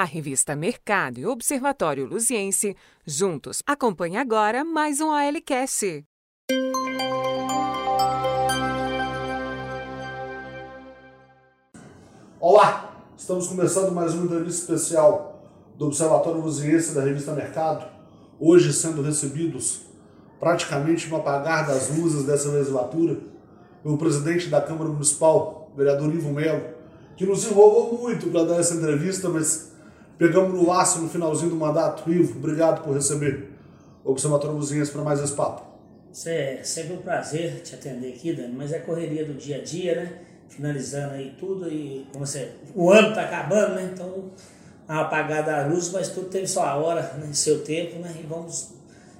A revista Mercado e Observatório Luziense, juntos, acompanhe agora mais um OLCast. Olá, estamos começando mais uma entrevista especial do Observatório Luziense da revista Mercado, hoje sendo recebidos praticamente no apagar das luzes dessa legislatura, pelo presidente da Câmara Municipal, vereador Ivo Melo, que nos enrolou muito para dar essa entrevista, mas Pegamos no laço no finalzinho do mandato. Ivo, obrigado por receber o Observatório Luzinhas para mais esse papo. É sempre um prazer te atender aqui, Dani, mas é correria do dia a dia, né? Finalizando aí tudo e como você, o ano está acabando, né? Então, a apagada da luz, mas tudo teve sua hora, né? seu tempo, né? E vamos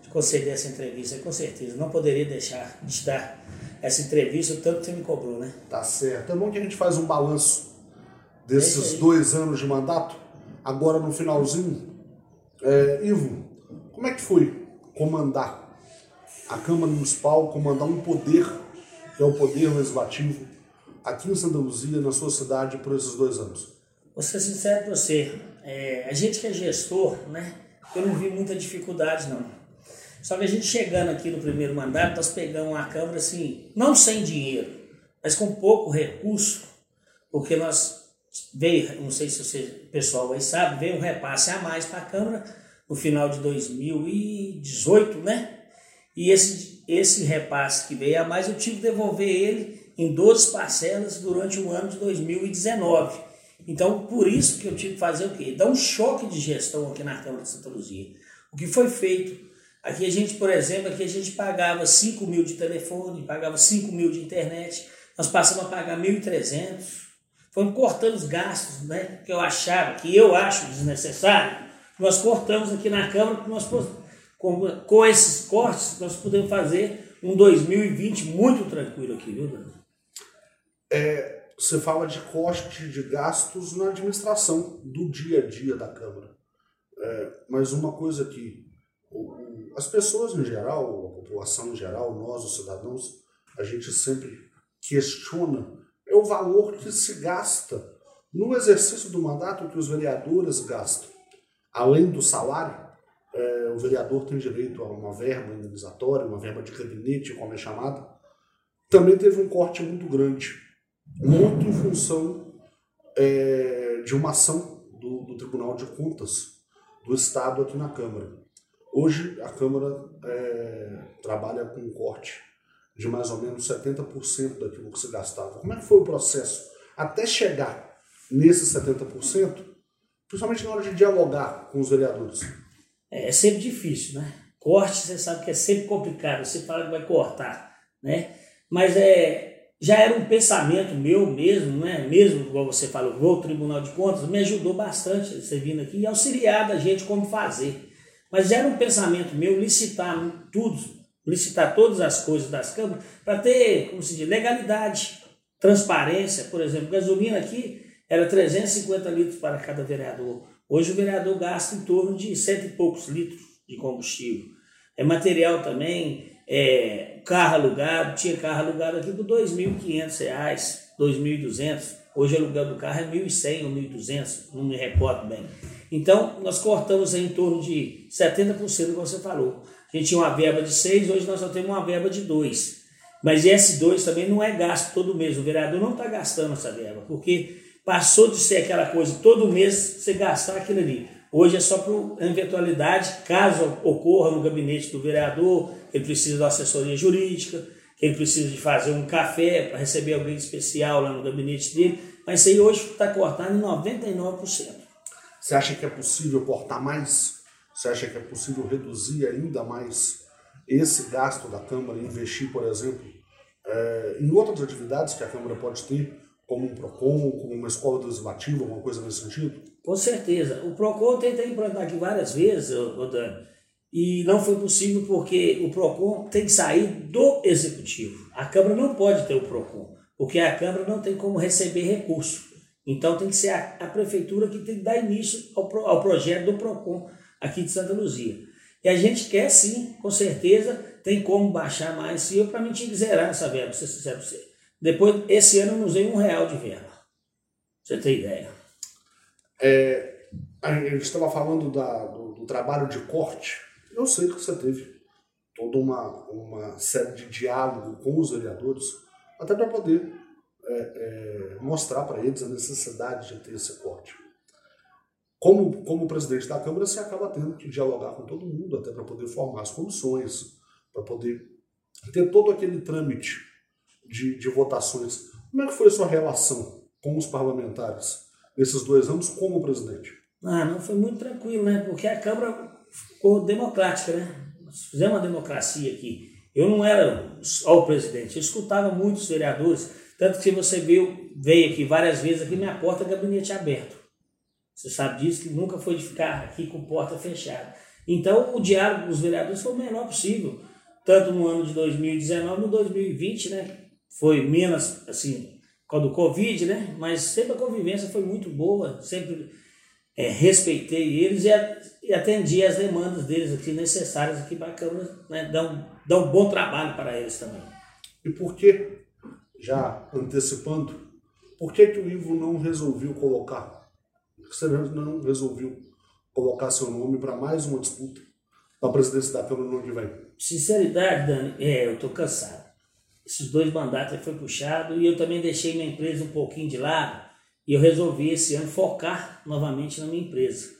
te conceder essa entrevista, com certeza. Não poderia deixar de te dar essa entrevista, o tanto que você me cobrou, né? Tá certo. É bom que a gente faz um balanço desses é dois anos de mandato agora no finalzinho. É, Ivo, como é que foi comandar a Câmara Municipal, comandar um poder, que é o poder legislativo, aqui em Santa Luzia, na sua cidade, por esses dois anos? Vou ser sincero com você, é, a gente que é gestor, né, eu não vi muita dificuldade não. Só que a gente chegando aqui no primeiro mandato, nós pegamos a Câmara assim, não sem dinheiro, mas com pouco recurso, porque nós veio, não sei se você, pessoal aí sabe, veio um repasse a mais para a Câmara no final de 2018, né? E esse, esse repasse que veio a mais, eu tive que devolver ele em 12 parcelas durante o ano de 2019. Então, por isso que eu tive que fazer o quê? Dar um choque de gestão aqui na Câmara de Santa Luzia. O que foi feito? Aqui a gente, por exemplo, aqui a gente pagava 5 mil de telefone, pagava 5 mil de internet, nós passamos a pagar 1.300, Fomos cortando os gastos, né? Que eu achava, que eu acho desnecessário. Nós cortamos aqui na Câmara, nós, com, com esses cortes, nós podemos fazer um 2020 muito tranquilo aqui, viu, Dani? É, você fala de corte de gastos na administração do dia a dia da Câmara. É, mas uma coisa que as pessoas em geral, a população em geral, nós, os cidadãos, a gente sempre questiona o valor que se gasta no exercício do mandato que os vereadores gastam. Além do salário, é, o vereador tem direito a uma verba indenizatória, uma verba de gabinete, como é chamada. Também teve um corte muito grande, muito em função é, de uma ação do, do, Tribunal de Contas do Estado aqui na Câmara. Hoje a Câmara é, trabalha com um corte de mais ou menos 70% daquilo que se gastava. Como é que foi o processo até chegar nesses 70%, principalmente na hora de dialogar com os vereadores? É, é sempre difícil, né? Corte, você sabe que é sempre complicado, você fala que vai cortar, né? Mas é, já era um pensamento meu mesmo, né? Mesmo, igual você falou, vou ao Tribunal de Contas, me ajudou bastante você vindo aqui e auxiliar da gente como fazer. Mas já era um pensamento meu licitar tudo, licitar todas as coisas das câmaras para ter, como se diz, legalidade, transparência. Por exemplo, gasolina aqui era 350 litros para cada vereador. Hoje o vereador gasta em torno de cento e poucos litros de combustível. É material também, é, carro alugado, tinha carro alugado aqui por R$ 2.500, R$ 2.200. Hoje o aluguel do carro é R$ 1.100 ou R$ 1.200, não me recordo bem. Então, nós cortamos em torno de 70%, como você falou. A gente tinha uma verba de 6, hoje nós só temos uma verba de 2. Mas esse 2 também não é gasto todo mês. O vereador não está gastando essa verba, porque passou de ser aquela coisa todo mês você gastar aquilo ali. Hoje é só para eventualidade, caso ocorra no gabinete do vereador, ele precisa uma assessoria jurídica, ele precisa de fazer um café para receber alguém especial lá no gabinete dele. Mas isso aí hoje está cortado em 99%. Você acha que é possível cortar mais? Você acha que é possível reduzir ainda mais esse gasto da Câmara e investir, por exemplo, é, em outras atividades que a Câmara pode ter, como um PROCON, como uma escola legislativa, alguma coisa nesse sentido? Com certeza. O PROCON eu tentei implantar aqui várias vezes, Dani, e não foi possível porque o PROCON tem que sair do Executivo. A Câmara não pode ter o PROCON, porque a Câmara não tem como receber recurso. Então tem que ser a, a Prefeitura que tem que dar início ao, ao projeto do PROCON aqui de Santa Luzia. E a gente quer sim, com certeza, tem como baixar mais. Se eu, para mim, tinha que zerar essa verba, se sincero você. Depois, esse ano eu não usei um real de verba. Você tem ideia. É, a gente estava falando da, do, do, trabalho de corte. Eu sei que você teve toda uma, uma série de diálogo com os vereadores, até para poder é, é, mostrar para eles a necessidade de ter esse corte. Como, como presidente da Câmara, você acaba tendo que dialogar com todo mundo, até para poder formar as comissões, para poder ter todo aquele trâmite de, de votações. Como é que foi a sua relação com os parlamentares nesses dois anos como presidente? Ah, não foi muito tranquilo, né? Porque a Câmara ficou democrática, né? Nós fizemos uma democracia aqui. Eu não era só o presidente, eu escutava muitos vereadores, tanto que você veio, veio aqui várias vezes, aqui minha porta é gabinete aberto. Você sabe disso, que nunca foi de ficar aqui com porta fechada. Então, o diálogo com os vereadores foi o menor possível, tanto no ano de 2019 no 2020, né? Foi menos, assim, causa do Covid, né? Mas sempre a convivência foi muito boa, sempre é, respeitei eles e, e, atendi as demandas deles aqui necessárias aqui para a Câmara, né, dar um bom trabalho para eles também. E por que, já antecipando, por que, que o Ivo não resolveu colocar, você não resolveu colocar seu nome para mais uma disputa para a presidência da Câmara no ano que vem? Sinceridade, Dani, é, eu estou cansado. Esses dois mandatos foi puxado e eu também deixei minha empresa um pouquinho de lado e eu resolvi esse ano focar novamente na minha empresa.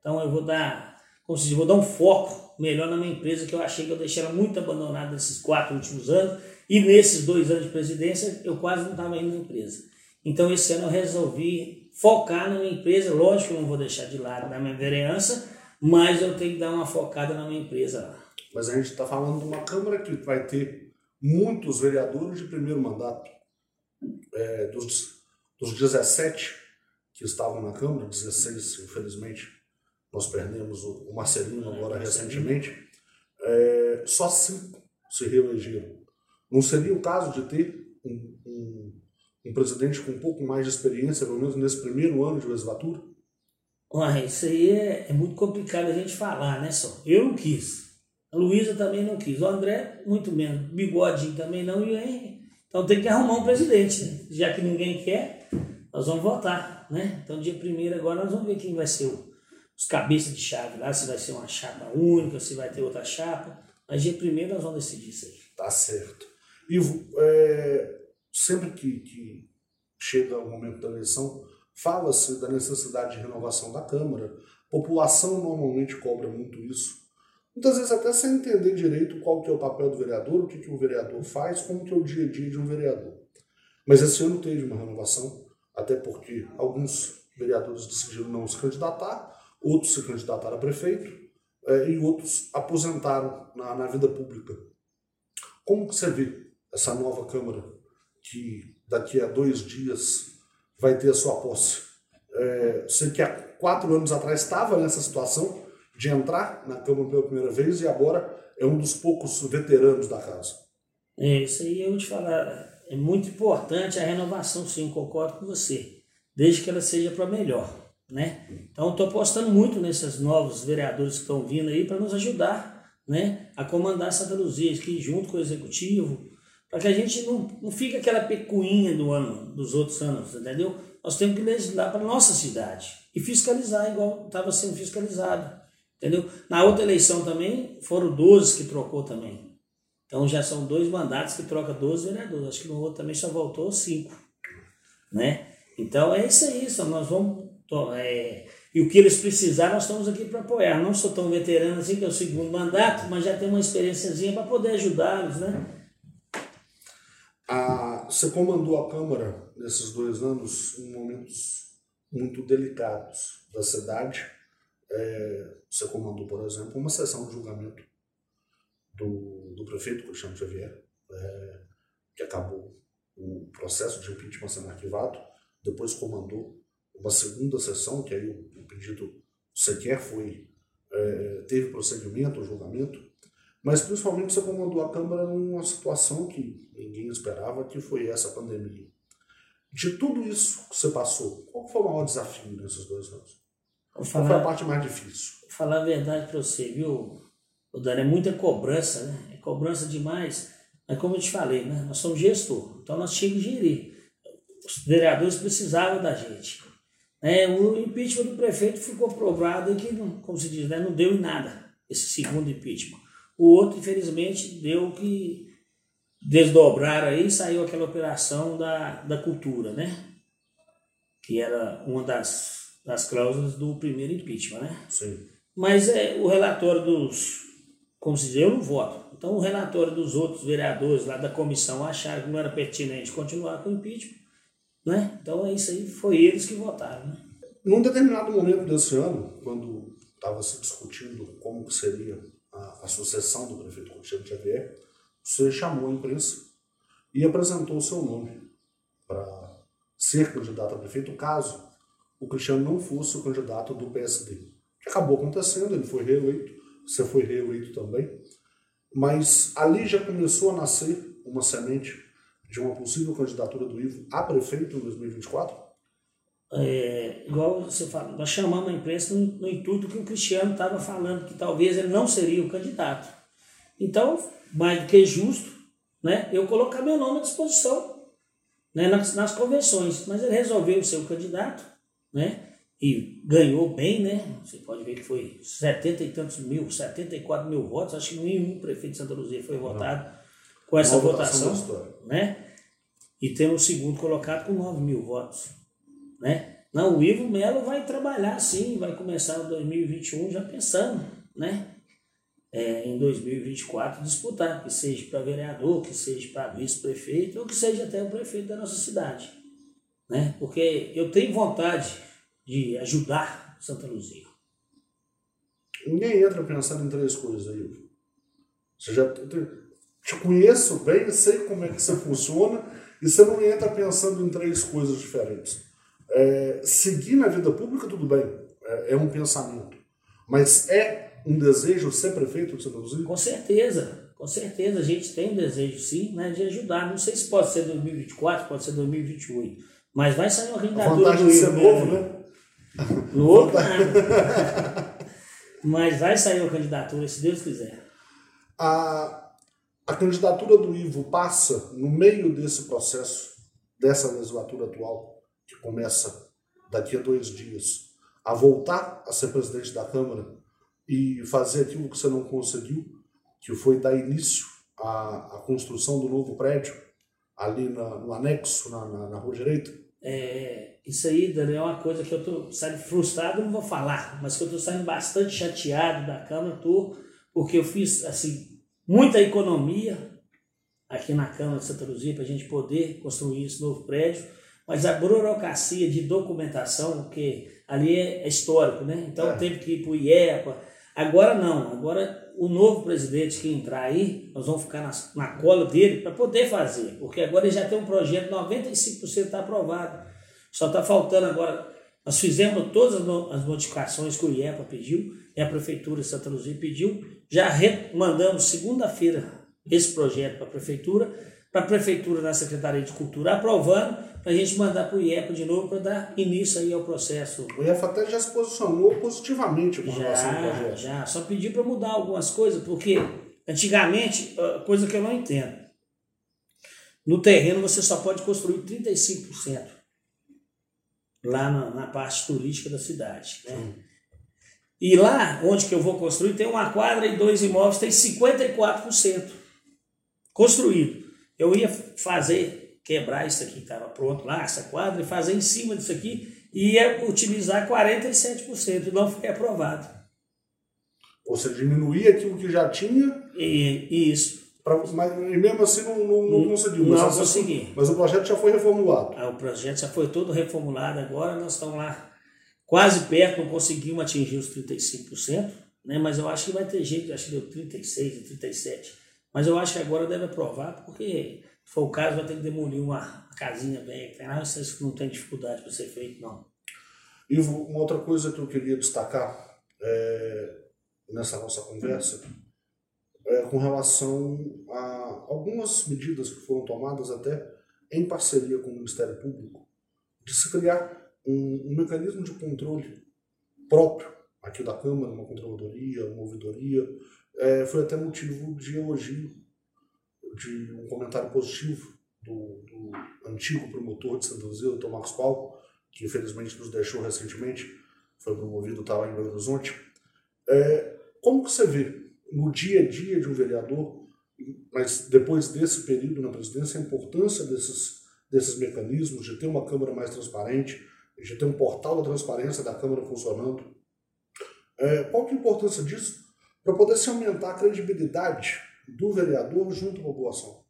Então eu vou dar, como se diz, vou dar um foco melhor na minha empresa, que eu achei que eu deixei ela muito abandonada nesses quatro últimos anos. E nesses dois anos de presidência, eu quase não estava indo na empresa. Então esse ano eu resolvi focar na minha empresa. Lógico que eu não vou deixar de lado da minha vereança, mas eu tenho que dar uma focada na minha empresa lá. Mas a gente está falando de uma Câmara que vai ter muitos vereadores de primeiro mandato. É, dos dos 17 que estavam na Câmara, 16, infelizmente, nós perdemos o Marcelino agora recentemente, é, só cinco se reelegeram. Não seria o caso de ter um, um, um, presidente com um pouco mais de experiência, pelo menos nesse primeiro ano de legislatura? Ué, isso aí é, é muito complicado a gente falar, né, só? Eu não quis. A Luísa também não quis. O André, muito menos. Bigodinho também não. E Henry. Então tem que arrumar um presidente. Né? Já que ninguém quer, nós vamos votar, né? Então, dia primeiro agora nós vamos ver quem vai ser o, os cabeças de chave lá, se vai ser uma chapa única, se vai ter outra chapa. Mas dia primeiro nós vamos decidir isso aí. Tá certo. Ivo, é, sempre que, que chega o momento da eleição, fala-se da necessidade de renovação da Câmara. A população normalmente cobra muito isso. Muitas vezes até sem entender direito qual que é o papel do vereador, o que, que o vereador faz, como que é o dia a dia de um vereador. Mas esse ano teve uma renovação até porque alguns vereadores decidiram não se candidatar, outros se candidataram a prefeito é, e outros aposentaram na, na vida pública. Como que você vê essa nova Câmara que daqui a dois dias vai ter a sua posse? É, você que há quatro anos atrás estava nessa situação de entrar na Câmara pela primeira vez e agora é um dos poucos veteranos da casa. É, isso aí eu te falar é muito importante a renovação, sim, concordo com você, desde que ela seja para melhor, né? Então, estou apostando muito nesses novos vereadores que estão vindo aí para nos ajudar, né, a comandar Santa Luzia, aqui junto com o executivo, para que a gente não, não fique aquela pecuinha do ano, dos outros anos, entendeu? Nós temos que legislar para nossa cidade e fiscalizar igual estava sendo fiscalizado, entendeu? Na outra eleição também foram 12 que trocou também, então já são dois mandatos que troca 12 vereadores. Acho que no outro também só voltou cinco. Né? Então é isso aí, só nós vamos. É, e o que eles precisarem, nós estamos aqui para apoiar. Não sou tão veterano assim, que é o segundo mandato, mas já tenho uma experiênciazinha para poder ajudá-los, né? Ah, você comandou a Câmara nesses dois anos em momentos muito delicados da cidade. É, você comandou, por exemplo, uma sessão de julgamento do, do prefeito Cristiano Xavier, é, que acabou o processo de impeachment sendo arquivado, depois comandou uma segunda sessão, que aí o, o pedido sequer foi, é, teve prosseguimento, julgamento, mas principalmente você comandou a Câmara numa situação que ninguém esperava, que foi essa pandemia. De tudo isso que você passou, qual foi o maior desafio nesses dois anos? Falar, qual foi a parte mais difícil? Falar a verdade para você, viu, o Dani, é muita cobrança, né? É cobrança demais. Mas como eu te falei, né? Nós somos gestor, então nós tínhamos que gerir. Os vereadores precisavam da gente. É, o impeachment do prefeito ficou provado que, como se diz, né, não deu em nada, esse segundo impeachment. O outro, infelizmente, deu que desdobrar aí saiu aquela operação da, da cultura, né? Que era uma das, das cláusulas do primeiro impeachment, né? Sim. Mas é, o relatório dos. Como se diz, eu não voto. Então o relatório dos outros vereadores lá da comissão acharam que não era pertinente continuar com o impeachment. Né? Então é isso aí, foi eles que votaram. Né? Num determinado momento desse ano, quando estava se discutindo como seria a, a sucessão do prefeito Cristiano Xavier, você chamou a imprensa e apresentou o seu nome para ser candidato a prefeito, caso o Cristiano não fosse o candidato do PSD. Que acabou acontecendo, ele foi reeleito, você foi reeleito também. Mas ali já começou a nascer uma semente de uma possível candidatura do Ivo a prefeito em 2024? É, igual você fala, nós chamamos a imprensa no, no intuito que o Cristiano estava falando, que talvez ele não seria o candidato. Então, mais do que justo, né, eu colocar meu nome à disposição né, nas, nas convenções. Mas ele resolveu ser o candidato, né? e ganhou bem, né? Você pode ver que foi 70 e tantos mil, 74 mil votos, acho que nenhum prefeito de Santa Luzia foi votado com essa votação, votação né? E temos o segundo colocado com 9 mil votos, né? Não, o Ivo Melo vai trabalhar sim, vai começar o 2021 já pensando, né? É, em 2024 disputar, que seja para vereador, que seja para vice-prefeito, ou que seja até o prefeito da nossa cidade, né? Porque eu tenho vontade de ajudar Santa Luzia. Ninguém entra pensando em três coisas aí. Você já te conheço bem, sei como é que você funciona e você não entra pensando em três coisas diferentes. É, seguir na vida pública, tudo bem, é, é, um pensamento. Mas é um desejo ser prefeito de Santa Luzia? Com certeza, com certeza. A gente tem um desejo, sim, né, de ajudar. Não sei se pode ser 2024, pode ser 2028. Mas vai sair uma candidatura. A vantagem de ser novo, né? No outro Mas vai sair uma candidatura, se Deus quiser. A, a candidatura do Ivo passa no meio desse processo, dessa legislatura atual, que começa daqui a dois dias, a voltar a ser presidente da Câmara e fazer aquilo que você não conseguiu, que foi dar início à, à construção do novo prédio ali na, no anexo, na, na, na rua direita? É, isso aí, Daniel, é uma coisa que eu tô saindo frustrado, não vou falar, mas que eu tô saindo bastante chateado da Câmara, tô, porque eu fiz, assim, muita economia aqui na Câmara de Santa Luzia para a gente poder construir esse novo prédio, mas a burocracia de documentação, porque ali é, é histórico, né? Então é. teve que ir para o IEPA. Agora não, agora o novo presidente que entrar aí, nós vamos ficar na, na cola dele para poder fazer, porque agora ele já tem um projeto, 95% está aprovado. Só está faltando agora. Nós fizemos todas as modificações que o IEPA pediu e a Prefeitura de Santa Luzia pediu. Já mandamos segunda-feira esse projeto para a Prefeitura, para a Prefeitura na Secretaria de Cultura aprovando, para a gente mandar para o IEPA de novo para dar início aí ao processo. O IEPA até já se posicionou positivamente com relação ao projeto. Já, só pediu para mudar algumas coisas, porque antigamente, coisa que eu não entendo, no terreno você só pode construir 35% lá na, na parte turística da cidade. Né? E lá onde que eu vou construir tem uma quadra e dois imóveis, tem 54% construído. Eu ia fazer, quebrar isso aqui que estava pronto lá, essa quadra, e fazer em cima disso aqui, e ia utilizar 47%, e não foi aprovado. Ou seja, diminuir aquilo que já tinha. E, isso. Pra, mas mesmo assim não, não, não conseguiu. Não mas, consegui. Mas o projeto já foi reformulado. Ah, o projeto já foi todo reformulado agora, nós estamos lá quase perto, não conseguimos atingir os 35%, né? mas eu acho que vai ter jeito, acho que deu 36 e 37%. Mas eu acho que agora deve aprovar, porque se for o caso, vai ter que demolir uma casinha bem, ah, isso não tem dificuldade para ser feito, não. E uma outra coisa que eu queria destacar é, nessa nossa conversa é, com relação a algumas medidas que foram tomadas até em parceria com o Ministério Público, de se criar um, um mecanismo de controle próprio aqui da Câmara, uma controladoria, uma ouvidoria, é, foi até motivo de elogio, de um comentário positivo do, do antigo promotor de Santa Luzia, o Marcos Paulo, que infelizmente nos deixou recentemente, foi promovido, estava em Belo Horizonte. É, como que você vê no dia a dia de um vereador, mas depois desse período na presidência, a importância desses, desses mecanismos, de ter uma Câmara mais transparente, de ter um portal da transparência da Câmara funcionando? É, qual que é a importância disso para poder se aumentar a credibilidade do vereador junto à população?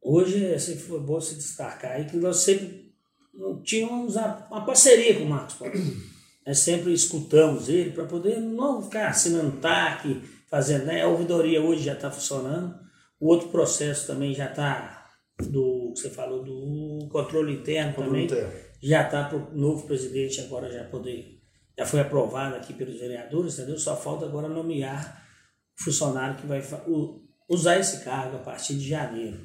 Hoje, assim, foi bom se destacar aí que nós sempre tínhamos uma parceria com o Marcos Paulo. Nós sempre escutamos ele para poder não ficar assinando TAC, fazendo, né? A ouvidoria hoje já está funcionando. O outro processo também já está, do que você falou, do controle interno controle também. Interno. Já está para o novo presidente agora já poder. Já foi aprovado aqui pelos vereadores, entendeu? Só falta agora nomear o funcionário que vai usar esse cargo a partir de janeiro.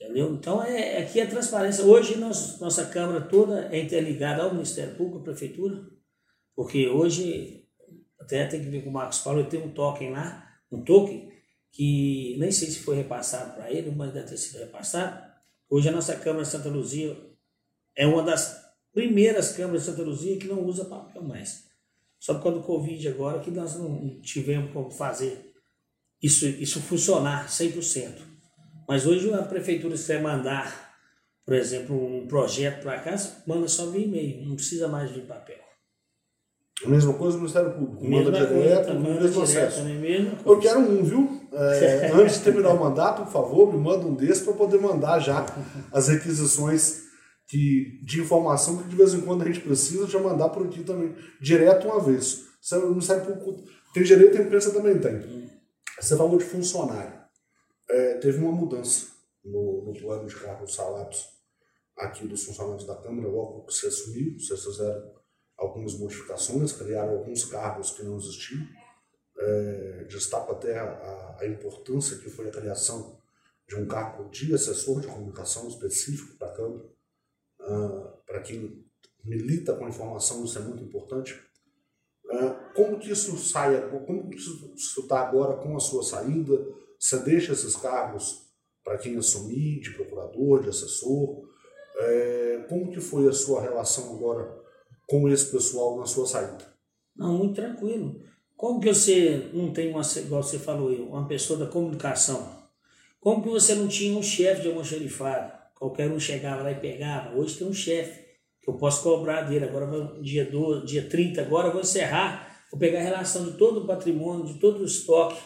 Entendeu? Então, é, aqui é transparência. Hoje, nós, nossa Câmara toda é interligada ao Ministério Público, à Prefeitura, porque hoje, até tem que ver com o Marcos Paulo, ele tem um token lá, um token, que nem sei se foi repassado para ele, mas deve ter sido repassado. Hoje, a nossa Câmara Santa Luzia é uma das primeiras câmaras de Santa Luzia que não usa papel mais. Só por causa do Covid agora que nós não tivemos como fazer isso, isso funcionar 100%. Mas hoje a prefeitura, se quer mandar, por exemplo, um projeto para casa, manda só via e-mail, não precisa mais de papel. A mesma coisa no Ministério Público, manda direto, no mesmo acesso. Eu quero um, viu? É, antes de terminar o mandato, por favor, me manda um desse para poder mandar já as requisições que, de informação que de vez em quando a gente precisa já mandar por aqui também, direto uma vez. O Ministério Público tem direito, a imprensa também tem. Você falou de funcionário é, teve uma mudança no, no plano de cargos salários aqui dos funcionários da Câmara, logo que você assumiu, vocês fizeram algumas modificações, criaram alguns cargos que não existiam. É, destaco até a, a, importância que foi a criação de um cargo de assessor de comunicação específico para a Câmara. Uh, para quem milita com informação, isso é muito importante. Uh, como que isso sai, como que isso está agora com a sua saída? Você deixa esses cargos para quem assumir, de procurador, de assessor? É, como que foi a sua relação agora com esse pessoal na sua saída? Não, muito tranquilo. Como que você não tem uma, igual você falou, uma pessoa da comunicação? Como que você não tinha um chefe de almoxerifado? Qualquer um chegava lá e pegava. Hoje tem um chefe que eu posso cobrar dele. Agora, dia, 12, dia 30, agora eu vou encerrar. Vou pegar a relação de todo o patrimônio, de todo o estoque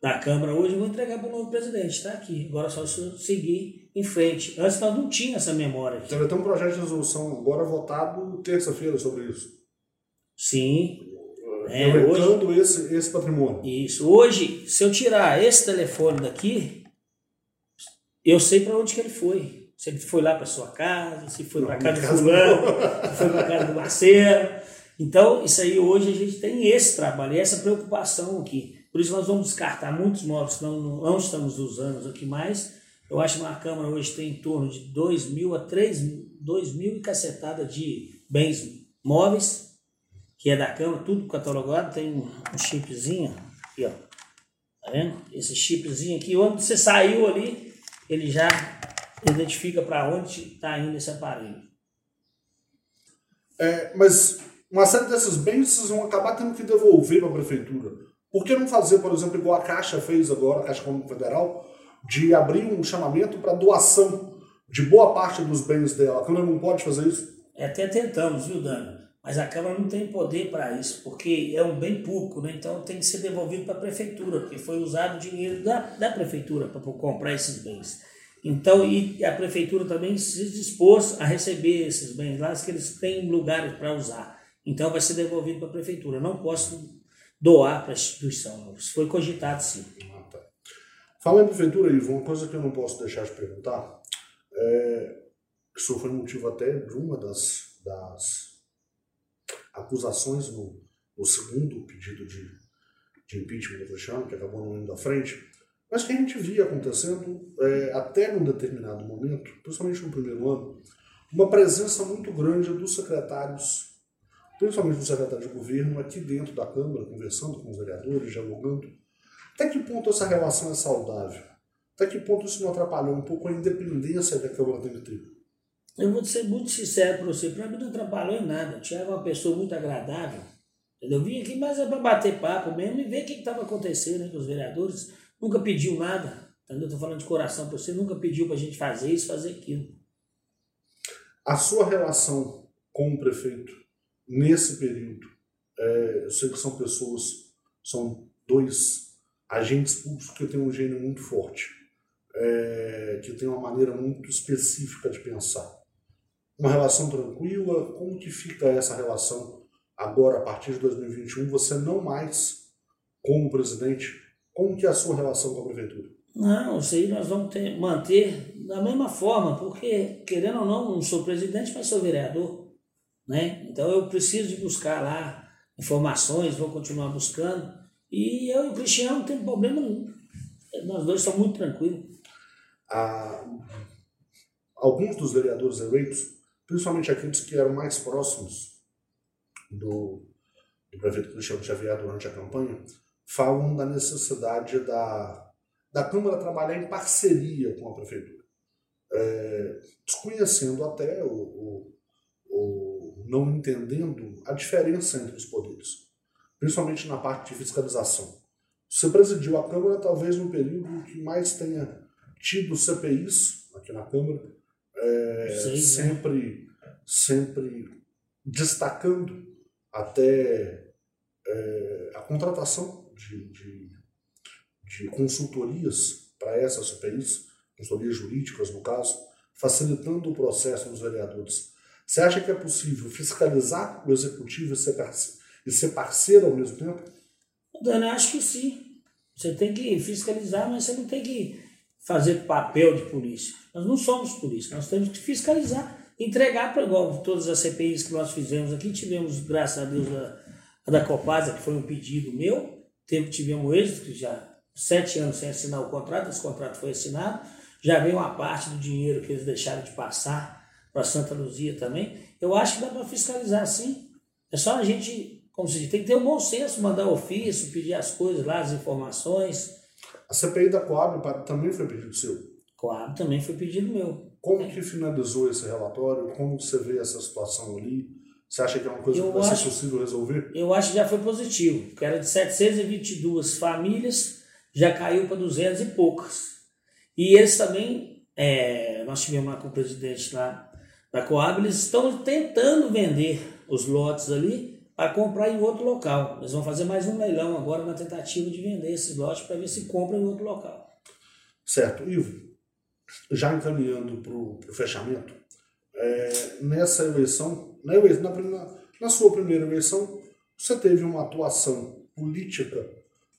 da Câmara hoje, vou entregar para o novo presidente. Está aqui. Agora é só seguir em frente. Antes nós não tinha essa memória. Aqui. Então vai ter um projeto de resolução agora votado terça-feira sobre isso. Sim. É, hoje, esse, esse patrimônio. Isso. Hoje, se eu tirar esse telefone daqui, eu sei para onde que ele foi. Se ele foi lá para sua casa, se foi para casa do fulano, se foi para casa do Marcelo. Então, isso aí hoje a gente tem esse trabalho, essa preocupação aqui. Por isso nós vamos descartar muitos móveis que não, não estamos usando aqui mais. Eu acho que uma Câmara hoje tem em torno de 2 mil a 3 2 mil e cacetada de bens móveis, que é da Câmara, tudo catalogado, tem um, um chipzinho aqui, ó. Tá vendo? Esse chipzinho aqui, onde você saiu ali, ele já identifica para onde está indo esse aparelho. É, mas uma série desses bens vocês vão acabar tendo que devolver para a prefeitura. Por que não fazer, por exemplo, igual a Caixa fez agora, a Caixa Econômica Federal, de abrir um chamamento para doação de boa parte dos bens dela? A Câmara não pode fazer isso? É, até tentamos, viu, Dani? Mas a Câmara não tem poder para isso, porque é um bem público, né? então tem que ser devolvido para a Prefeitura, porque foi usado o dinheiro da, da Prefeitura para comprar esses bens. Então, e a Prefeitura também se dispôs a receber esses bens lá, que eles têm lugares para usar. Então, vai ser devolvido para a Prefeitura. Não posso doar para a instituição. Isso foi cogitado sim. Ah, tá. Fala em prefeitura, Ivo, uma coisa que eu não posso deixar de perguntar, é, isso foi motivo até de uma das, das acusações no, no segundo pedido de, de impeachment do Cristiano, que acabou não indo à frente, mas que a gente via acontecendo é, até num determinado momento, principalmente no primeiro ano, uma presença muito grande dos secretários principalmente do secretário de governo, aqui dentro da Câmara, conversando com os vereadores, dialogando. Até que ponto essa relação é saudável? Até que ponto isso não atrapalhou um pouco a independência que a Câmara tem que? Eu vou ser muito sincero para você, para mim não atrapalhou em nada. O Tiago é uma pessoa muito agradável. Eu vim aqui, mas é para bater papo mesmo e ver o que estava acontecendo com os vereadores. Nunca pediu nada. Entendeu? Estou falando de coração para você, nunca pediu para a gente fazer isso, fazer aquilo. A sua relação com o prefeito nesse período, é, eu sei que são pessoas, são dois agentes públicos que têm um gênio muito forte, é, que têm uma maneira muito específica de pensar. Uma relação tranquila, como que fica essa relação agora, a partir de 2021, você não mais como presidente, como que é a sua relação com a prefeitura? Não, isso aí nós vamos ter, manter da mesma forma, porque, querendo ou não, não sou presidente, mas sou vereador. Né? Então eu preciso de buscar lá informações, vou continuar buscando. E eu e o Cristiano não tem problema nenhum. Nós dois estamos muito tranquilos. Ah, alguns dos vereadores eleitos, principalmente aqueles que eram mais próximos do, do prefeito Cristiano Xavier durante a campanha, falam da necessidade da da Câmara trabalhar em parceria com a Prefeitura, é, desconhecendo até o, o, não entendendo a diferença entre os poderes, principalmente na parte de fiscalização. Você presidiu a Câmara talvez no período que mais tenha tido CPIs aqui na Câmara, é, Sim, sempre, sempre destacando até é, a contratação de, de de consultorias para essas CPIs, consultorias jurídicas no caso, facilitando o processo dos vereadores. Você acha que é possível fiscalizar o executivo e ser parceiro, e ser parceiro ao mesmo tempo? Dani, acho que sim. Você tem que fiscalizar, mas você não tem que fazer papel de polícia. Nós não somos polícia, nós temos que fiscalizar, entregar para igual todas as CPIs que nós fizemos aqui. Tivemos, graças a Deus, a, a da Copasa, que foi um pedido meu, teve, tivemos êxito, que já sete anos sem assinar o contrato, esse contrato foi assinado, já veio uma parte do dinheiro que eles deixaram de passar para Santa Luzia também. Eu acho que dá para fiscalizar sim. É só a gente, como se diz, tem que ter um bom senso, mandar ofício, pedir as coisas lá, as informações. A CPI da Coab também foi pedido seu? Coab também foi pedido meu. Como que finalizou esse relatório? Como você vê essa situação ali? Você acha que é uma coisa eu que vai acho, ser possível resolver? Eu acho que já foi positivo, que era de 722 famílias, já caiu para 200 e poucas. E eles também, é, nós tivemos lá com o presidente lá da Coab, eles estão tentando vender os lotes ali para comprar em outro local. Eles vão fazer mais um leilão agora na tentativa de vender esses lotes para ver se compram em outro local. Certo. Ivo, já encaminhando para o fechamento, é, nessa eleição, na, eleição na, na sua primeira eleição, você teve uma atuação política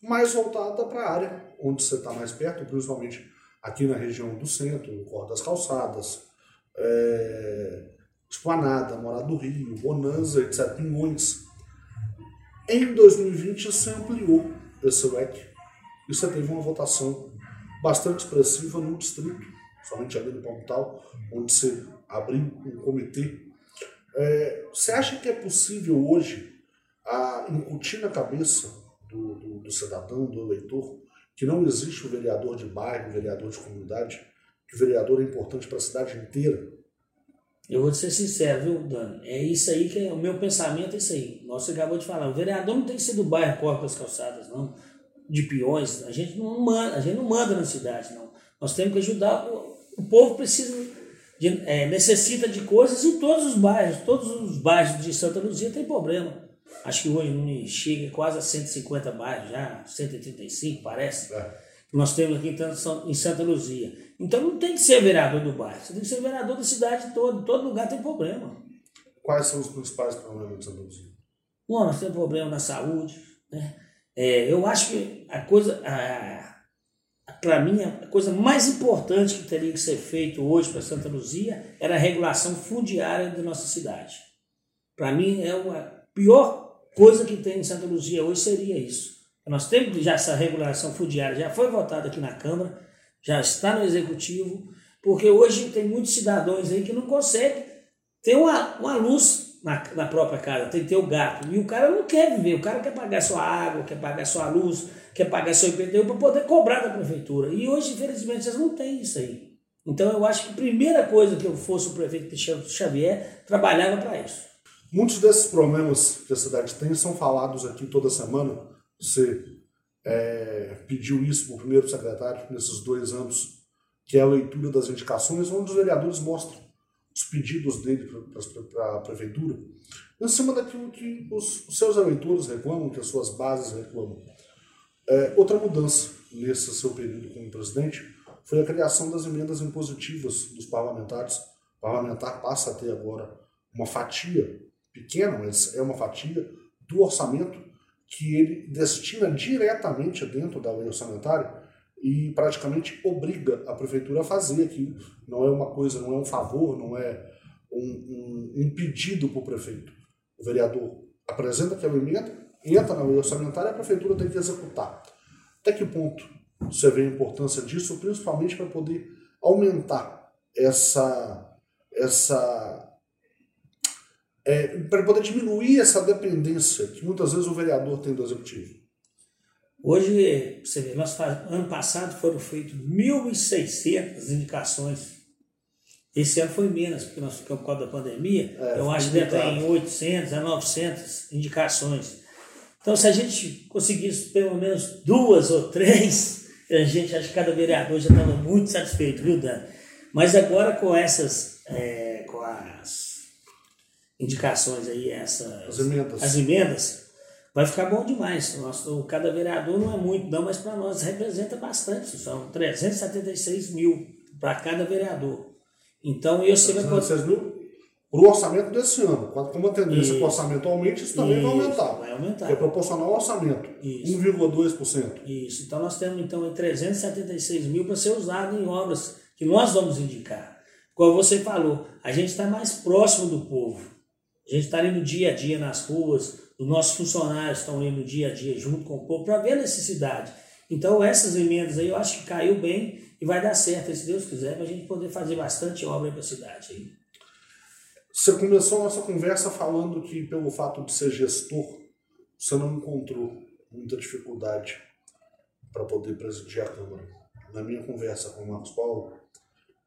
mais voltada para a área onde você está mais perto, principalmente aqui na região do centro, no Corpo das Calçadas, é, Esplanada, Morada do Rio, Bonanza, etc., Pinhões. Em 2020 você ampliou esse leque e você teve uma votação bastante expressiva no distrito, somente ali no Pontal, onde você abriu um comitê. É, você acha que é possível hoje a incutir na cabeça do, do, do cidadão, do eleitor, que não existe o vereador de bairro, o vereador de comunidade, que o vereador é importante para a cidade inteira. Eu vou ser sincero, viu, Dani? É isso aí que é, o meu pensamento é isso aí. Você acabou de falar, o vereador não tem que ser do bairro Corpo das Calçadas, não, de peões. A gente não manda, a gente não manda na cidade, não. Nós temos que ajudar. O, o povo precisa, de, é, necessita de coisas em todos os bairros. Todos os bairros de Santa Luzia tem problema. Acho que hoje chega quase a 150 bairros já, 135 parece. É. Nós temos aqui em Santa Luzia. Então não tem que ser vereador do bairro, você tem que ser vereador da cidade toda. Todo lugar tem problema. Quais são os principais problemas de Santa Luzia? Bom, nós temos problema na saúde. Né? É, eu acho que a coisa, para mim, a coisa mais importante que teria que ser feito hoje para Santa Luzia era a regulação fundiária da nossa cidade. Para mim, é uma pior coisa que tem em Santa Luzia hoje seria isso. Nós temos já essa regulação fundiária, já foi votada aqui na Câmara, já está no Executivo, porque hoje tem muitos cidadãos aí que não conseguem ter uma, uma luz na, na própria casa, tem que ter o gato. E o cara não quer viver, o cara quer pagar sua água, quer pagar sua luz, quer pagar seu IPTU para poder cobrar da prefeitura. E hoje, infelizmente, vocês não têm isso aí. Então eu acho que a primeira coisa que eu fosse o prefeito Cristiano Xavier, trabalhava para isso. Muitos desses problemas que a cidade tem são falados aqui toda semana. Você é, pediu isso para o primeiro secretário nesses dois anos, que é a leitura das indicações, onde os vereadores mostram os pedidos dele para a prefeitura, em cima daquilo que os, os, seus eleitores reclamam, que as suas bases reclamam. É, outra mudança nesse seu período como presidente foi a criação das emendas impositivas dos parlamentares. O parlamentar passa a ter agora uma fatia pequena, mas é uma fatia do orçamento que ele destina diretamente dentro da lei orçamentária e praticamente obriga a prefeitura a fazer aquilo. Não é uma coisa, não é um favor, não é um, um, um pedido para o prefeito. O vereador apresenta aquela emenda, entra na lei orçamentária e a prefeitura tem que executar. Até que ponto você vê a importância disso, principalmente para poder aumentar essa, essa é, para poder diminuir essa dependência que muitas vezes o vereador tem do executivo. Hoje, você vê, nós, ano passado foram feitas 1.600 indicações. Esse ano foi menos, porque nós ficamos por causa da pandemia. É, eu acho que deve estar em 800 a 900 indicações. Então, se a gente conseguisse pelo menos duas ou três, a gente acho que cada vereador já estava muito satisfeito, viu, Dan? Mas agora com essas, é, com as indicações aí, essas, as emendas. as emendas, vai ficar bom demais. Nosso, cada vereador não é muito, não, mas para nós representa bastante. São 376 mil para cada vereador. Então, eu sei... 376 mil para o orçamento desse ano. Como a tendência que o orçamento aumente, isso também isso. vai aumentar. Vai aumentar. Que é proporcional ao orçamento. 1,2%. Isso. Então, nós temos então 376 mil para ser usado em obras que nós vamos indicar. Como você falou, a gente está mais próximo do povo. A gente está ali no dia a dia nas ruas, os nossos funcionários estão ali no dia a dia junto com o povo para ver a necessidade. Então essas emendas aí eu acho que caiu bem e vai dar certo, se Deus quiser, para a gente poder fazer bastante obra para a cidade. Aí. Você começou a nossa conversa falando que pelo fato de ser gestor, você não encontrou muita dificuldade para poder presidir a Câmara. Na minha conversa com o Marcos Paulo,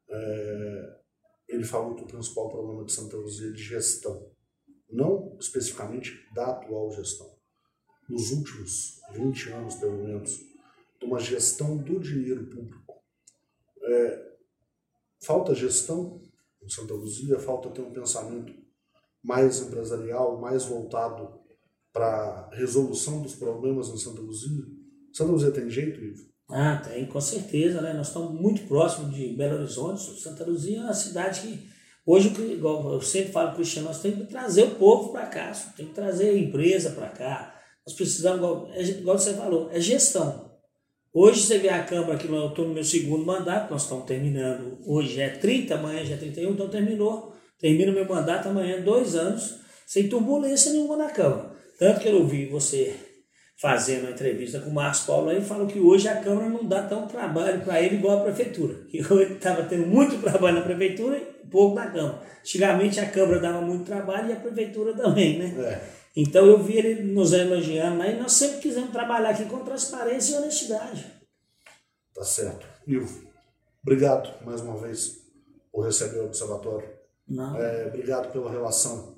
é, ele falou que o principal problema de Santa Luzia é de gestão não especificamente da atual gestão, nos últimos 20 anos, pelo menos, de uma gestão do dinheiro público. É, falta gestão em Santa Luzia, falta ter um pensamento mais empresarial, mais voltado para resolução dos problemas em Santa Luzia. Santa Luzia tem jeito, Ivo? Ah, tem, com certeza, né? Nós estamos muito próximos de Belo Horizonte. Santa Luzia é uma cidade que Hoje, igual eu sempre falo Cristiano, nós temos que trazer o povo para cá, tem que trazer a empresa para cá. Nós precisamos, igual, é, igual você falou, é gestão. Hoje você vê a Câmara que eu estou no meu segundo mandato, nós estamos terminando, hoje é 30, amanhã já é 31, então terminou. Termino meu mandato amanhã, dois anos, sem turbulência nenhuma na Câmara. Tanto que eu ouvi você fazendo uma entrevista com o Marcos Paulo aí, falou que hoje a Câmara não dá tão trabalho para ele igual a Prefeitura. Que hoje estava tendo muito trabalho na Prefeitura e pouco na Câmara. Antigamente a Câmara dava muito trabalho e a Prefeitura também, né? É. Então eu vi ele nos elogiando aí, nós sempre quisemos trabalhar aqui com transparência e honestidade. Tá certo. Ivo, obrigado mais uma vez por receber o Observatório. É, obrigado pela relação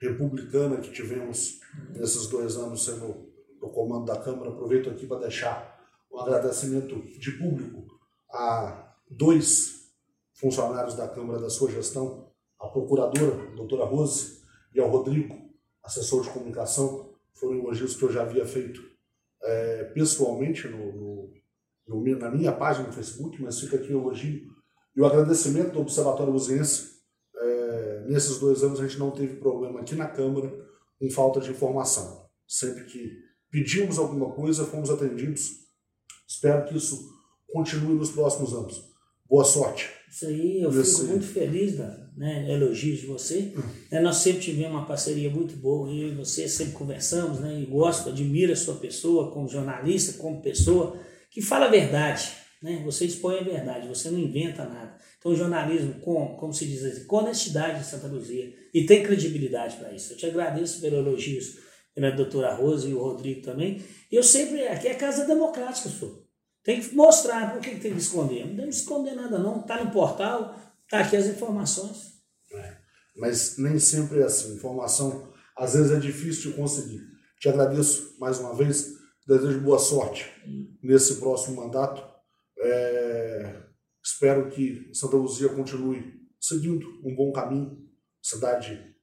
republicana que tivemos nesses dois anos sendo no comando da Câmara, aproveito aqui para deixar um agradecimento de público a dois funcionários da Câmara da sua gestão, a procuradora, a doutora Rose, e ao Rodrigo, assessor de comunicação. Foram elogios que eu já havia feito é, pessoalmente no, no, no, na minha página no Facebook, mas fica aqui o elogio e o agradecimento do Observatório Luziense. É, nesses dois anos a gente não teve problema aqui na Câmara com falta de informação. Sempre que pedimos alguma coisa, fomos atendidos. Espero que isso continue nos próximos anos. Boa sorte. Isso aí, eu fico muito feliz da né, elogios de você. Hum. nós sempre tivemos uma parceria muito boa, eu e você sempre conversamos, né, e gosto, admiro a sua pessoa como jornalista, como pessoa que fala a verdade. Né? Você expõe a verdade, você não inventa nada. Então, jornalismo, com, como se diz assim, com honestidade de Santa Luzia, e tem credibilidade para isso. Eu te agradeço pelos elogios pela doutora Rose e o Rodrigo também. Eu sempre, aqui é casa democrática, sou. Tem que mostrar. Por que tem que esconder? Não tem que esconder nada, não. Está no portal, está aqui as informações. É. Mas nem sempre é assim. Informação, às vezes, é difícil de conseguir. Te agradeço mais uma vez. Desejo boa sorte nesse próximo mandato. É... Espero que Santa Luzia continue seguindo um bom caminho. A cidade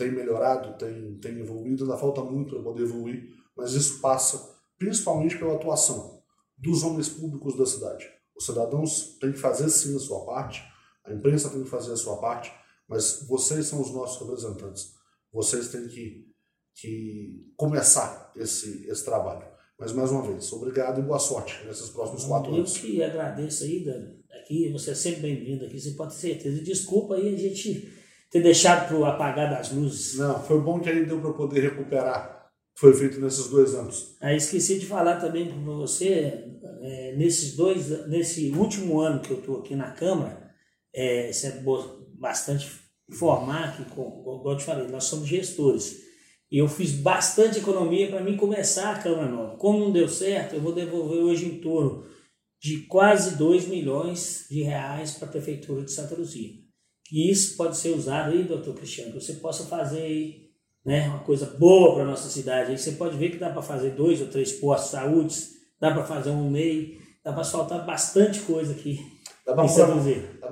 tem melhorado, tem, tem evoluído, ainda falta muito para poder evoluir, mas isso passa principalmente pela atuação dos homens públicos da cidade. Os cidadãos têm que fazer sim a sua parte, a imprensa tem que fazer a sua parte, mas vocês são os nossos representantes. Vocês têm que, que começar esse, esse trabalho. Mas, mais uma vez, obrigado e boa sorte nesses próximos quatro eu anos. Eu que agradeço aí, Dani. Aqui, você é sempre bem-vindo aqui, você pode ter certeza. Desculpa aí a gente ter deixado para o apagar das luzes. Não, foi bom que aí deu para poder recuperar foi feito nesses dois anos. Aí esqueci de falar também com você, é, nesses dois, nesse último ano que eu estou aqui na Câmara, é, isso é bastante informar que, como eu te falei, nós somos gestores. E eu fiz bastante economia para mim começar a Câmara Nova. Como não deu certo, eu vou devolver hoje em torno de quase 2 milhões de reais para a Prefeitura de Santa Luzia. E isso pode ser usado aí, doutor Cristiano, que você possa fazer aí né, uma coisa boa para nossa cidade. Aí você pode ver que dá para fazer dois ou três postos de saúde, dá para fazer um MEI, dá para soltar bastante coisa aqui. Dá para comprar,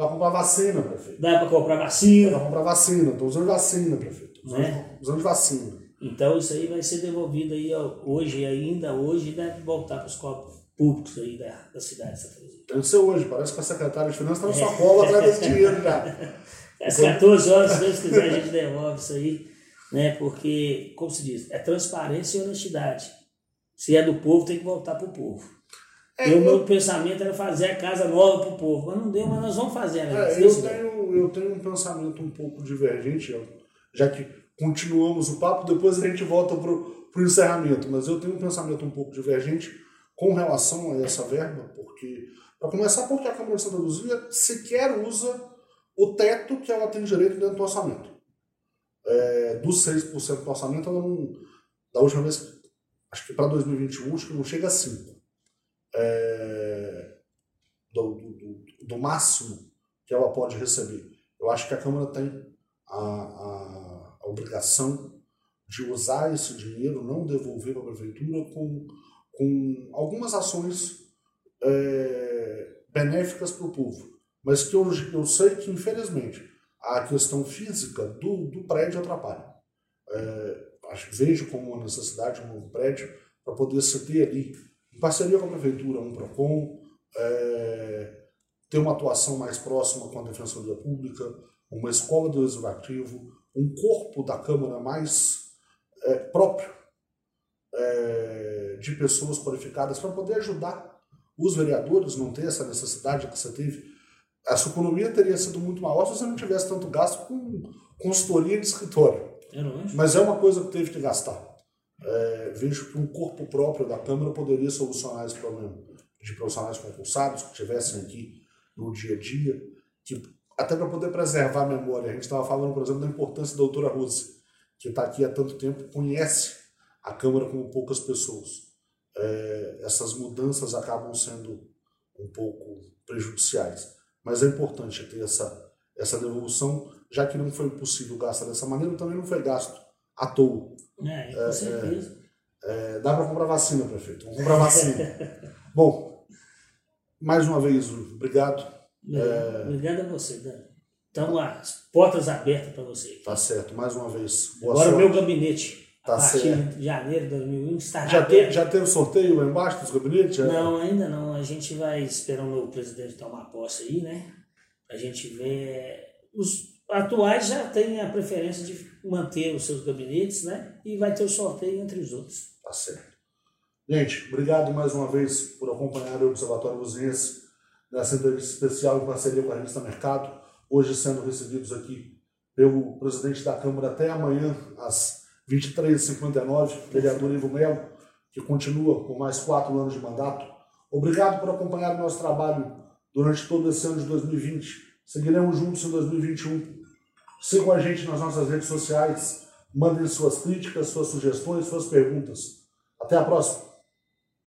comprar vacina, prefeito. Dá para comprar vacina. Dá para comprar vacina. Estou usando vacina, prefeito. Usando, né? usando vacina. Então isso aí vai ser devolvido aí hoje, ainda hoje, deve voltar para os corpos públicos aí da, da cidade de Santa que ser hoje, parece que a secretária de Finanças está na sua cola atrás desse dinheiro já. Às 14 horas, se Deus quiser, a gente devolve isso aí né? Porque, como se diz, é transparência e honestidade. Se é do povo, tem que voltar para o povo. É, o meu pensamento era fazer a casa nova para o povo, mas não deu, mas nós vamos fazer. Né? É, eu, tenho, eu tenho um pensamento um pouco divergente, já que continuamos o papo, depois a gente volta para o encerramento, mas eu tenho um pensamento um pouco divergente com relação a essa verba, porque, para começar, porque a Câmara de Santa Luzia sequer usa o teto que ela tem direito dentro do orçamento é, dos 6% do orçamento, ela não, da última vez, acho que para 2021, acho que não chega a 5%. É, do, do, do, máximo que ela pode receber. Eu acho que a Câmara tem a, a, a obrigação de usar esse dinheiro, não devolver para a Prefeitura, com, com algumas ações é, benéficas para o povo. Mas que eu, eu sei que, infelizmente, a questão física do, do prédio atrapalha. É, vejo como uma necessidade um novo prédio para poder se ter ali, em parceria com a prefeitura, um PROCON, é, ter uma atuação mais próxima com a Defensoria Pública, uma escola do Legislativo, um corpo da Câmara mais é, próprio é, de pessoas qualificadas para poder ajudar os vereadores, não ter essa necessidade que você teve a sua economia teria sido muito maior se você não tivesse tanto gasto com consultoria de escritório. Mas é uma coisa que teve que gastar. É, vejo que um corpo próprio da Câmara poderia solucionar esse problema de profissionais concursados que estivessem aqui no dia a dia, que, até para poder preservar a memória. A gente estava falando, por exemplo, da importância da doutora Rose, que está aqui há tanto tempo, conhece a Câmara como poucas pessoas. É, essas mudanças acabam sendo um pouco prejudiciais. Mas é importante ter essa, essa devolução, já que não foi possível gastar dessa maneira, também não foi gasto à toa. É, com é, certeza. É, é, dá para comprar vacina, prefeito. Vamos comprar vacina. Bom, mais uma vez, obrigado. É, obrigado a você, Dani. Então, as portas abertas para você. Tá certo, mais uma vez. Boa Agora, o meu gabinete Tá a partir certo. de janeiro de 2001 está já teve, já teve sorteio lá embaixo dos gabinetes? Não, ainda não. A gente vai esperando o presidente tomar posse aí, né? A gente ver. Os atuais já têm a preferência de manter os seus gabinetes, né? E vai ter o sorteio entre os outros. Tá certo. Gente, obrigado mais uma vez por acompanhar o Observatório Luziense nessa entrevista especial em parceria com a revista Mercado. Hoje sendo recebidos aqui pelo presidente da Câmara até amanhã, às 2359, vereador Ivo Melo, que continua com mais quatro anos de mandato. Obrigado por acompanhar o nosso trabalho durante todo esse ano de 2020. Seguiremos juntos em 2021. Sigam a gente nas nossas redes sociais, mandem suas críticas, suas sugestões, suas perguntas. Até a próxima!